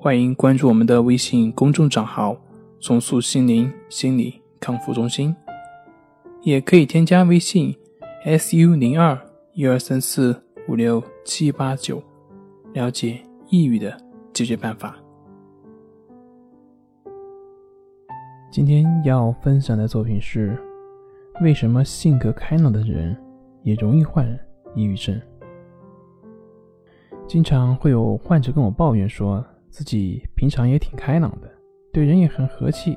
欢迎关注我们的微信公众账号“重塑心灵心理康复中心”，也可以添加微信 “su 零二一二三四五六七八九”了解抑郁的解决办法。今天要分享的作品是：为什么性格开朗的人也容易患抑郁症？经常会有患者跟我抱怨说。自己平常也挺开朗的，对人也很和气，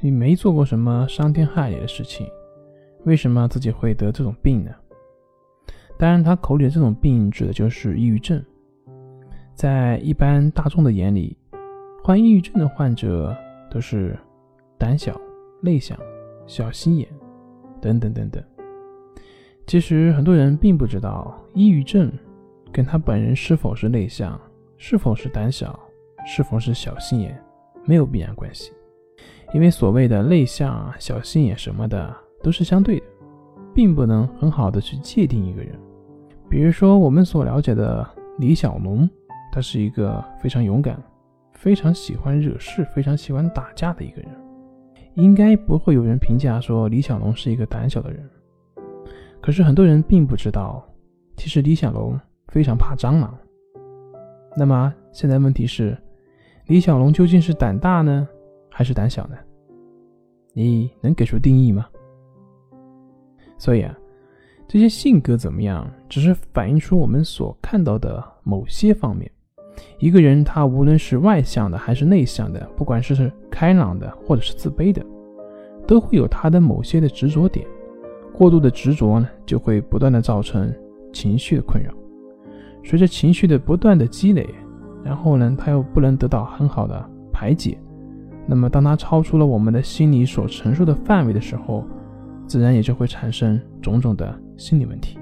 你没做过什么伤天害理的事情，为什么自己会得这种病呢？当然，他口里的这种病指的就是抑郁症。在一般大众的眼里，患抑郁症的患者都是胆小、内向、小心眼等等等等。其实，很多人并不知道，抑郁症跟他本人是否是内向。是否是胆小，是否是小心眼，没有必然关系，因为所谓的内向、小心眼什么的都是相对的，并不能很好的去界定一个人。比如说我们所了解的李小龙，他是一个非常勇敢、非常喜欢惹事、非常喜欢打架的一个人，应该不会有人评价说李小龙是一个胆小的人。可是很多人并不知道，其实李小龙非常怕蟑螂。那么现在问题是，李小龙究竟是胆大呢，还是胆小呢？你能给出定义吗？所以啊，这些性格怎么样，只是反映出我们所看到的某些方面。一个人他无论是外向的还是内向的，不管是开朗的或者是自卑的，都会有他的某些的执着点。过度的执着呢，就会不断的造成情绪的困扰。随着情绪的不断的积累，然后呢，他又不能得到很好的排解，那么当他超出了我们的心理所承受的范围的时候，自然也就会产生种种的心理问题，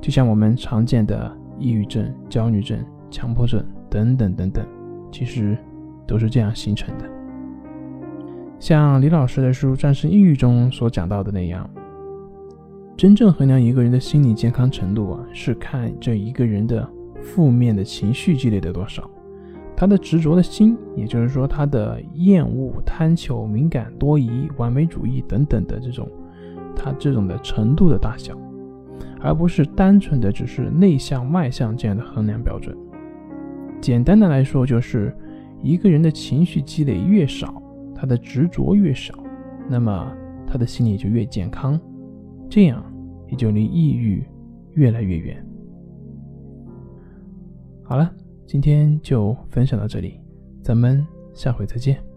就像我们常见的抑郁症、焦虑症、强迫症等等等等，其实都是这样形成的。像李老师的书《战胜抑郁》中所讲到的那样。真正衡量一个人的心理健康程度啊，是看这一个人的负面的情绪积累的多少，他的执着的心，也就是说他的厌恶、贪求、敏感、多疑、完美主义等等的这种，他这种的程度的大小，而不是单纯的只是内向外向这样的衡量标准。简单的来说，就是一个人的情绪积累越少，他的执着越少，那么他的心理就越健康。这样也就离抑郁越来越远。好了，今天就分享到这里，咱们下回再见。